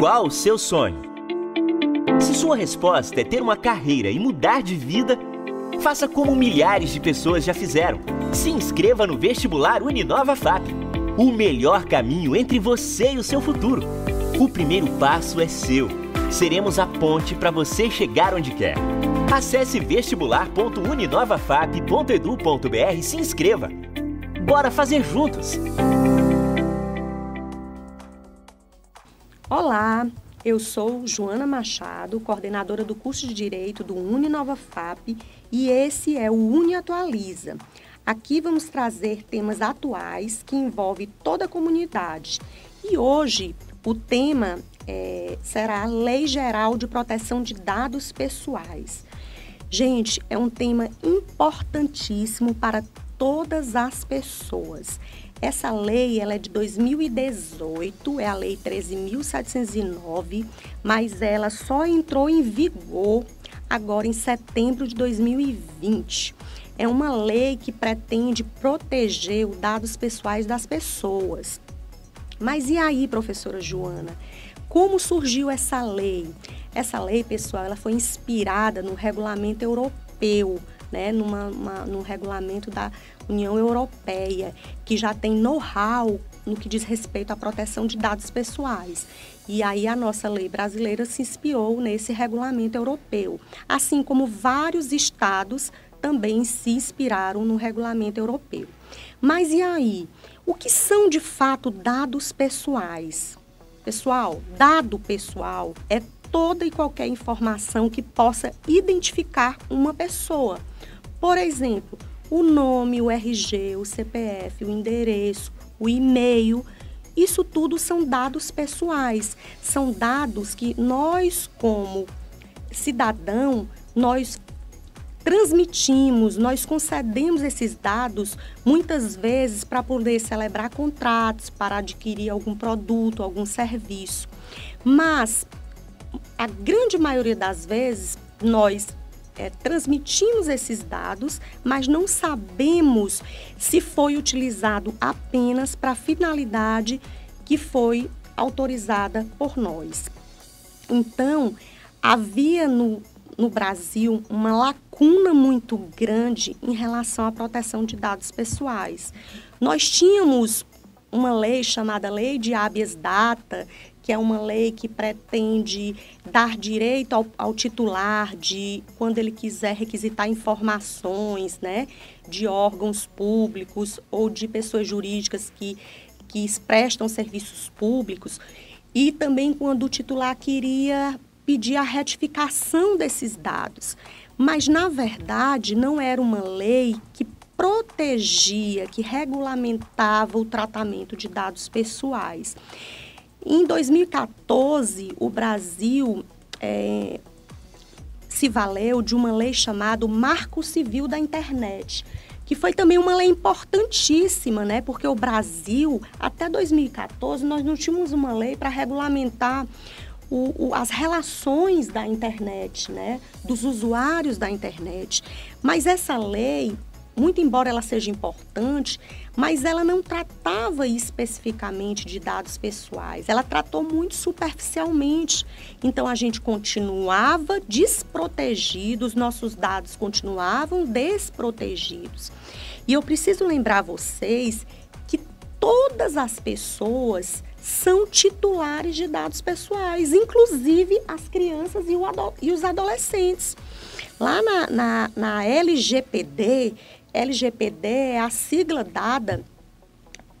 Qual o seu sonho? Se sua resposta é ter uma carreira e mudar de vida, faça como milhares de pessoas já fizeram. Se inscreva no vestibular Uninova FAP. O melhor caminho entre você e o seu futuro. O primeiro passo é seu. Seremos a ponte para você chegar onde quer. Acesse vestibular.uninovafap.edu.br e se inscreva. Bora fazer juntos! Olá, eu sou Joana Machado, coordenadora do curso de Direito do Uninova FAP e esse é o Uni Atualiza. Aqui vamos trazer temas atuais que envolvem toda a comunidade. E hoje o tema é, será a Lei Geral de Proteção de Dados Pessoais. Gente, é um tema importantíssimo para todas as pessoas. Essa lei ela é de 2018, é a Lei 13.709, mas ela só entrou em vigor agora em setembro de 2020. É uma lei que pretende proteger os dados pessoais das pessoas. Mas e aí, professora Joana? Como surgiu essa lei? Essa lei, pessoal, ela foi inspirada no regulamento europeu né, numa, uma, regulamento da União Europeia, que já tem know-how no que diz respeito à proteção de dados pessoais. E aí a nossa lei brasileira se inspirou nesse regulamento europeu, assim como vários estados também se inspiraram no regulamento europeu. Mas e aí? O que são de fato dados pessoais? Pessoal, dado pessoal é toda e qualquer informação que possa identificar uma pessoa. Por exemplo, o nome, o RG, o CPF, o endereço, o e-mail. Isso tudo são dados pessoais, são dados que nós, como cidadão, nós transmitimos, nós concedemos esses dados muitas vezes para poder celebrar contratos, para adquirir algum produto, algum serviço. Mas a grande maioria das vezes nós é, transmitimos esses dados, mas não sabemos se foi utilizado apenas para a finalidade que foi autorizada por nós. Então, havia no, no Brasil uma lacuna muito grande em relação à proteção de dados pessoais. Nós tínhamos uma lei chamada Lei de Habeas Data, que é uma lei que pretende dar direito ao, ao, titular de, quando ele quiser requisitar informações, né, de órgãos públicos ou de pessoas jurídicas que, que prestam serviços públicos, e também quando o titular queria pedir a retificação desses dados. Mas, na verdade, não era uma lei que protegia, que regulamentava o tratamento de dados pessoais. Em 2014, o Brasil é, se valeu de uma lei chamada Marco Civil da Internet, que foi também uma lei importantíssima, né? Porque o Brasil, até 2014, nós não tínhamos uma lei para regulamentar o, o, as relações da internet, né? Dos usuários da internet. Mas essa lei muito embora ela seja importante, mas ela não tratava especificamente de dados pessoais, ela tratou muito superficialmente. Então a gente continuava desprotegido, os nossos dados continuavam desprotegidos. E eu preciso lembrar vocês que todas as pessoas são titulares de dados pessoais, inclusive as crianças e, e os adolescentes. Lá na, na, na LGPD, LGPD é a sigla dada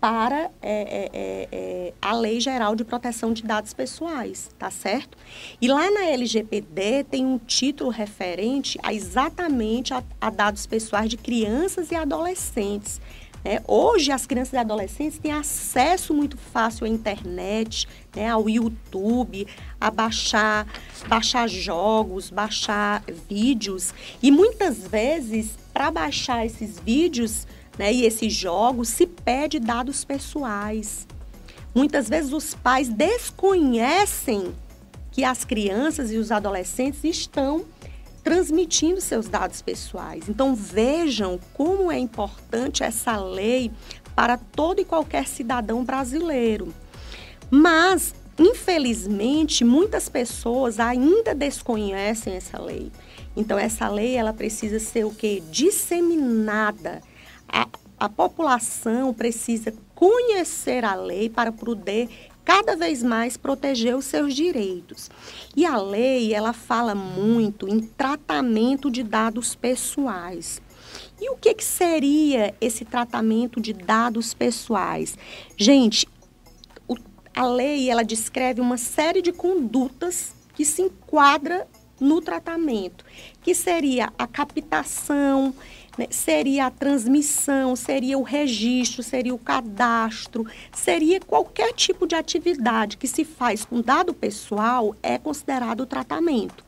para é, é, é, é, a Lei Geral de Proteção de Dados Pessoais, tá certo? E lá na LGPD tem um título referente a exatamente a, a dados pessoais de crianças e adolescentes. Né? Hoje, as crianças e adolescentes têm acesso muito fácil à internet, né? ao YouTube, a baixar, baixar jogos, baixar vídeos. E muitas vezes, para baixar esses vídeos né, e esses jogos, se pede dados pessoais. Muitas vezes os pais desconhecem que as crianças e os adolescentes estão transmitindo seus dados pessoais. Então vejam como é importante essa lei para todo e qualquer cidadão brasileiro. Mas infelizmente, muitas pessoas ainda desconhecem essa lei. Então, essa lei ela precisa ser o que? Disseminada. A, a população precisa conhecer a lei para poder cada vez mais proteger os seus direitos. E a lei, ela fala muito em tratamento de dados pessoais. E o que, que seria esse tratamento de dados pessoais? Gente, o, a lei, ela descreve uma série de condutas que se enquadra no tratamento, que seria a captação, né, seria a transmissão, seria o registro, seria o cadastro, seria qualquer tipo de atividade que se faz com dado pessoal é considerado tratamento.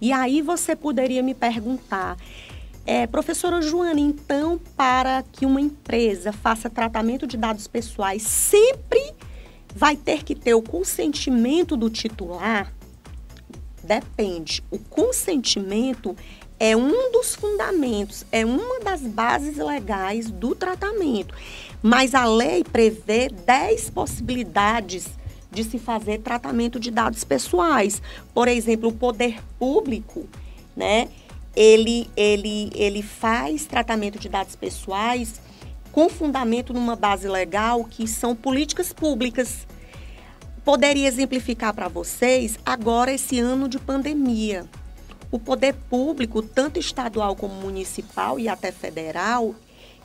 E aí você poderia me perguntar, é, professora Joana, então, para que uma empresa faça tratamento de dados pessoais, sempre vai ter que ter o consentimento do titular? Depende. O consentimento é um dos fundamentos, é uma das bases legais do tratamento. Mas a lei prevê 10 possibilidades de se fazer tratamento de dados pessoais. Por exemplo, o poder público, né? Ele, ele, ele faz tratamento de dados pessoais com fundamento numa base legal que são políticas públicas. Poderia exemplificar para vocês agora esse ano de pandemia o poder público, tanto estadual como municipal e até federal,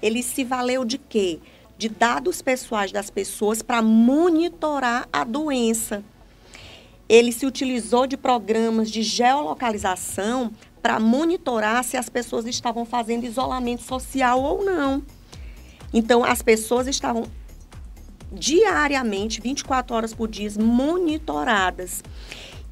ele se valeu de quê? De dados pessoais das pessoas para monitorar a doença. Ele se utilizou de programas de geolocalização para monitorar se as pessoas estavam fazendo isolamento social ou não. Então, as pessoas estavam diariamente, 24 horas por dia, monitoradas.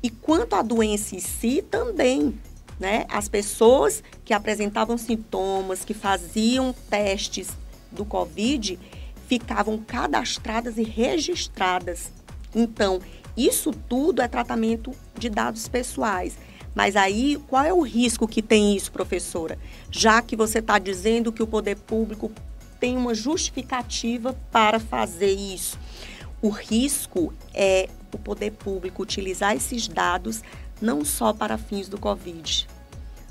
E quanto à doença em si, também. Né? As pessoas que apresentavam sintomas, que faziam testes do Covid, ficavam cadastradas e registradas. Então, isso tudo é tratamento de dados pessoais. Mas aí, qual é o risco que tem isso, professora? Já que você está dizendo que o poder público tem uma justificativa para fazer isso. O risco é o poder público utilizar esses dados não só para fins do Covid,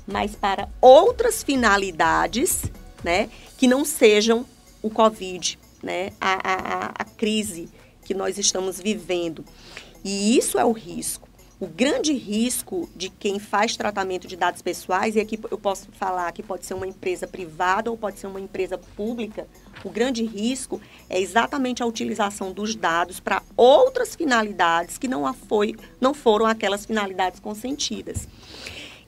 mas para outras finalidades, né, que não sejam o Covid, né, a, a, a crise que nós estamos vivendo. E isso é o risco. O grande risco de quem faz tratamento de dados pessoais, e aqui eu posso falar que pode ser uma empresa privada ou pode ser uma empresa pública, o grande risco é exatamente a utilização dos dados para outras finalidades que não, foi, não foram aquelas finalidades consentidas.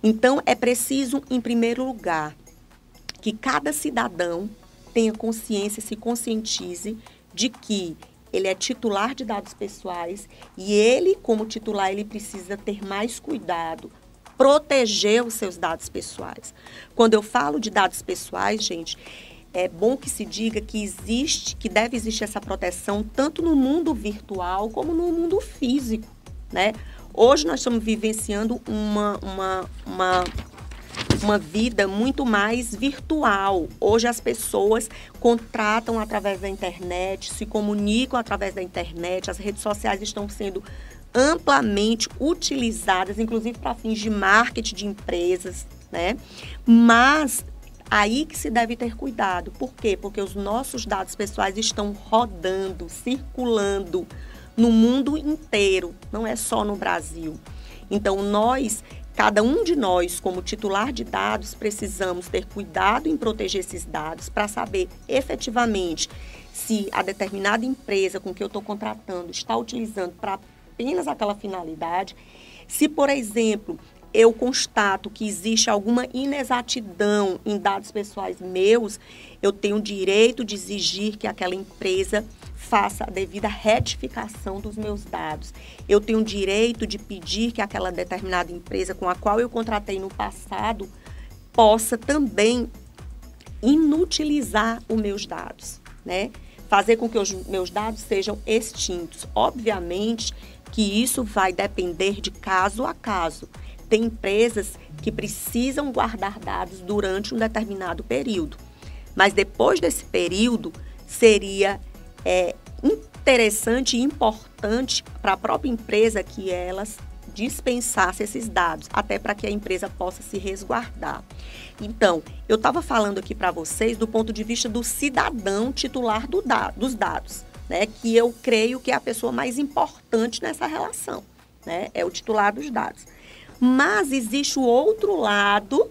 Então, é preciso, em primeiro lugar, que cada cidadão tenha consciência, se conscientize de que ele é titular de dados pessoais e ele, como titular, ele precisa ter mais cuidado, proteger os seus dados pessoais. Quando eu falo de dados pessoais, gente, é bom que se diga que existe, que deve existir essa proteção tanto no mundo virtual como no mundo físico, né? Hoje nós estamos vivenciando uma, uma, uma, uma vida muito mais virtual. Hoje as pessoas contratam através da internet, se comunicam através da internet, as redes sociais estão sendo amplamente utilizadas, inclusive para fins de marketing de empresas, né? Mas aí que se deve ter cuidado. Por quê? Porque os nossos dados pessoais estão rodando, circulando no mundo inteiro, não é só no Brasil. Então, nós, cada um de nós, como titular de dados, precisamos ter cuidado em proteger esses dados para saber efetivamente se a determinada empresa com que eu estou contratando está utilizando para apenas aquela finalidade. Se, por exemplo, eu constato que existe alguma inexatidão em dados pessoais meus, eu tenho o direito de exigir que aquela empresa faça a devida retificação dos meus dados. Eu tenho o direito de pedir que aquela determinada empresa com a qual eu contratei no passado possa também inutilizar os meus dados, né? Fazer com que os meus dados sejam extintos. Obviamente que isso vai depender de caso a caso tem empresas que precisam guardar dados durante um determinado período. Mas depois desse período, seria é, interessante e importante para a própria empresa que elas dispensasse esses dados, até para que a empresa possa se resguardar. Então, eu estava falando aqui para vocês do ponto de vista do cidadão titular do da dos dados, né? Que eu creio que é a pessoa mais importante nessa relação, né? É o titular dos dados. Mas existe o outro lado,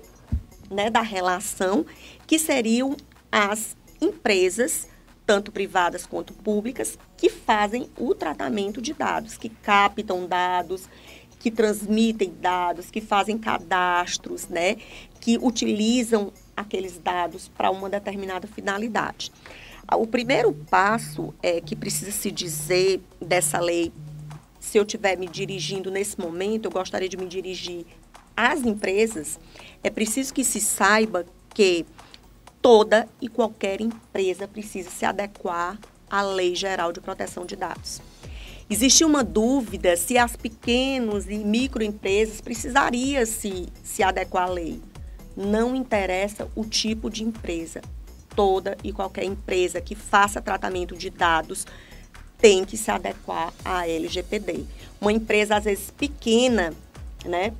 né, da relação, que seriam as empresas tanto privadas quanto públicas, que fazem o tratamento de dados, que captam dados, que transmitem dados, que fazem cadastros, né, que utilizam aqueles dados para uma determinada finalidade. O primeiro passo é que precisa se dizer dessa lei, se eu estiver me dirigindo nesse momento, eu gostaria de me dirigir às empresas, é preciso que se saiba que toda e qualquer empresa precisa se adequar à Lei Geral de Proteção de Dados. Existia uma dúvida se as pequenas e microempresas precisariam se, se adequar à lei. Não interessa o tipo de empresa. Toda e qualquer empresa que faça tratamento de dados tem que se adequar à LGPD. Uma empresa, às vezes, pequena, né?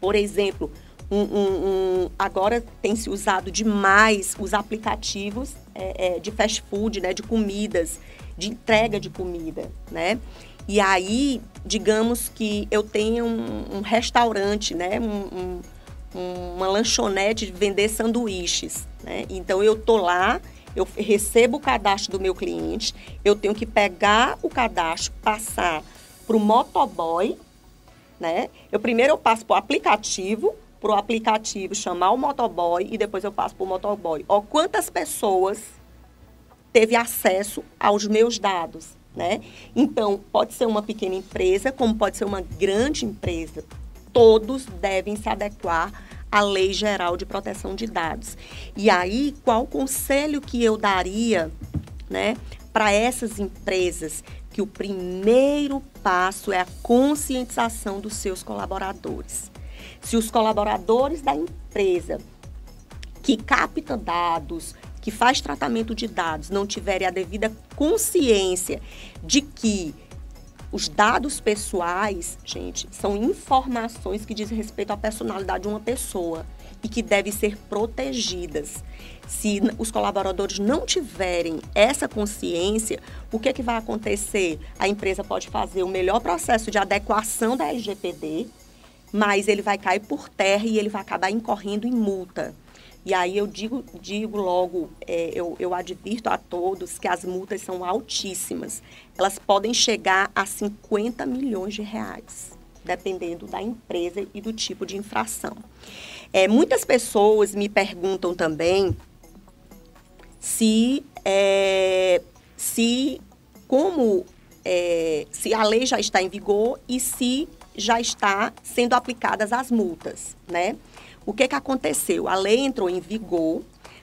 Por exemplo, um, um, um, agora tem se usado demais os aplicativos é, é, de fast food, né? De comidas de entrega de comida, né? E aí, digamos que eu tenho um, restaurante, né? Um, um, uma lanchonete de vender sanduíches, né? Então eu tô lá, eu recebo o cadastro do meu cliente, eu tenho que pegar o cadastro, passar para o motoboy, né? Eu primeiro eu passo para o aplicativo, para o aplicativo chamar o motoboy e depois eu passo para o motoboy. Ó, quantas pessoas teve acesso aos meus dados, né? Então, pode ser uma pequena empresa, como pode ser uma grande empresa. Todos devem se adequar à Lei Geral de Proteção de Dados. E aí, qual conselho que eu daria, né, para essas empresas que o primeiro passo é a conscientização dos seus colaboradores. Se os colaboradores da empresa que captam dados, que faz tratamento de dados não tiverem a devida consciência de que os dados pessoais, gente, são informações que dizem respeito à personalidade de uma pessoa e que devem ser protegidas. Se os colaboradores não tiverem essa consciência, o que, é que vai acontecer? A empresa pode fazer o melhor processo de adequação da LGPD, mas ele vai cair por terra e ele vai acabar incorrendo em multa. E aí eu digo, digo logo, é, eu, eu advirto a todos que as multas são altíssimas. Elas podem chegar a 50 milhões de reais, dependendo da empresa e do tipo de infração. É, muitas pessoas me perguntam também se, é, se como é, se a lei já está em vigor e se já está sendo aplicadas as multas, né? O que, que aconteceu? A lei entrou em vigor,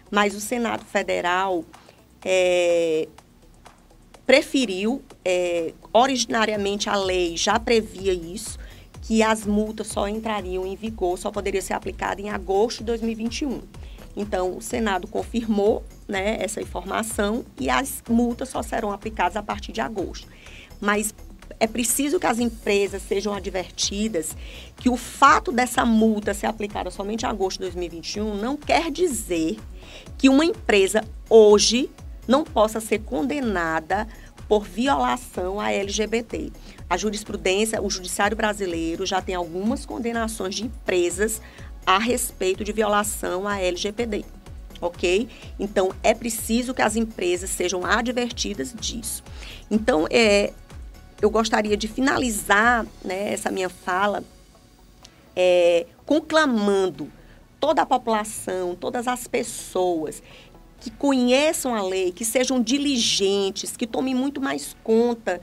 mas o Senado Federal é, preferiu, é, originariamente a lei já previa isso, que as multas só entrariam em vigor, só poderia ser aplicada em agosto de 2021. Então, o Senado confirmou né, essa informação e as multas só serão aplicadas a partir de agosto. Mas é preciso que as empresas sejam advertidas que o fato dessa multa ser aplicada somente em agosto de 2021 não quer dizer que uma empresa hoje não possa ser condenada por violação à LGBT. A jurisprudência, o judiciário brasileiro já tem algumas condenações de empresas a respeito de violação à LGPD. Ok? Então, é preciso que as empresas sejam advertidas disso. Então, é, eu gostaria de finalizar né, essa minha fala é, conclamando toda a população, todas as pessoas que conheçam a lei, que sejam diligentes, que tomem muito mais conta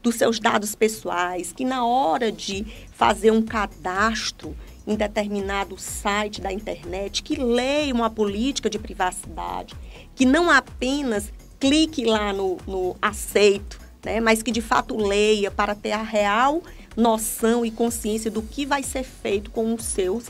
dos seus dados pessoais, que na hora de fazer um cadastro em determinado site da internet, que leiam a política de privacidade, que não apenas clique lá no, no aceito, né, mas que de fato leia para ter a real noção e consciência do que vai ser feito com os seus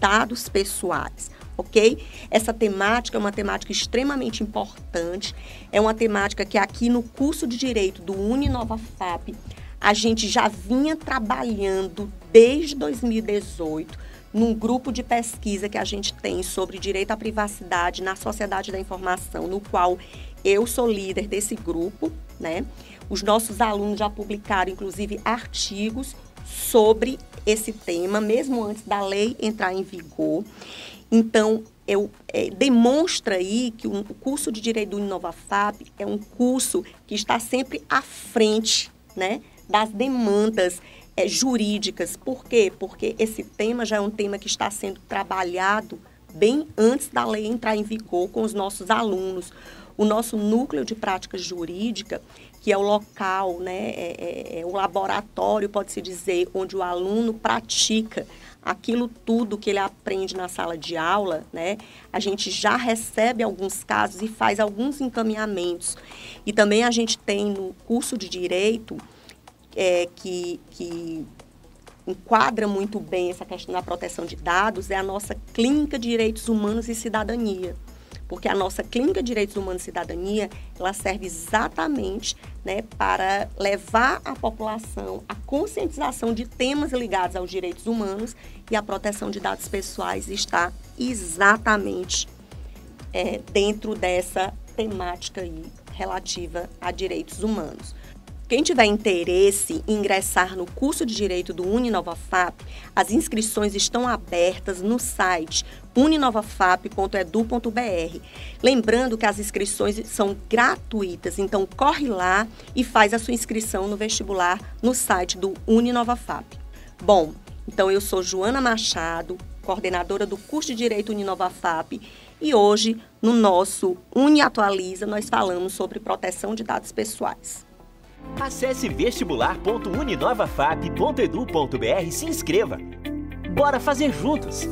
dados pessoais. ok? Essa temática é uma temática extremamente importante, é uma temática que aqui no curso de Direito do Uninova FAP a gente já vinha trabalhando desde 2018 num grupo de pesquisa que a gente tem sobre direito à privacidade na sociedade da informação, no qual eu sou líder desse grupo, né? Os nossos alunos já publicaram, inclusive, artigos sobre esse tema, mesmo antes da lei entrar em vigor. Então, eu, é, demonstra aí que o curso de Direito do InovaFap é um curso que está sempre à frente né, das demandas é, jurídicas. Por quê? Porque esse tema já é um tema que está sendo trabalhado bem antes da lei entrar em vigor com os nossos alunos. O nosso núcleo de prática jurídica, que é o local, né, é, é, é o laboratório, pode-se dizer, onde o aluno pratica aquilo tudo que ele aprende na sala de aula, né? A gente já recebe alguns casos e faz alguns encaminhamentos. E também a gente tem no curso de direito é, que, que enquadra muito bem essa questão da proteção de dados é a nossa Clínica de Direitos Humanos e Cidadania. Porque a nossa Clínica de Direitos Humanos e Cidadania, ela serve exatamente né, para levar à população a conscientização de temas ligados aos direitos humanos e a proteção de dados pessoais está exatamente é, dentro dessa temática aí relativa a direitos humanos. Quem tiver interesse em ingressar no curso de Direito do UniNovaFap, as inscrições estão abertas no site uninovafap.edu.br. Lembrando que as inscrições são gratuitas, então corre lá e faz a sua inscrição no vestibular no site do UniNovaFap. Bom, então eu sou Joana Machado, coordenadora do curso de Direito UniNovaFap, e hoje no nosso UniAtualiza nós falamos sobre proteção de dados pessoais. Acesse vestibular.uninovafap.edu.br e se inscreva. Bora fazer juntos!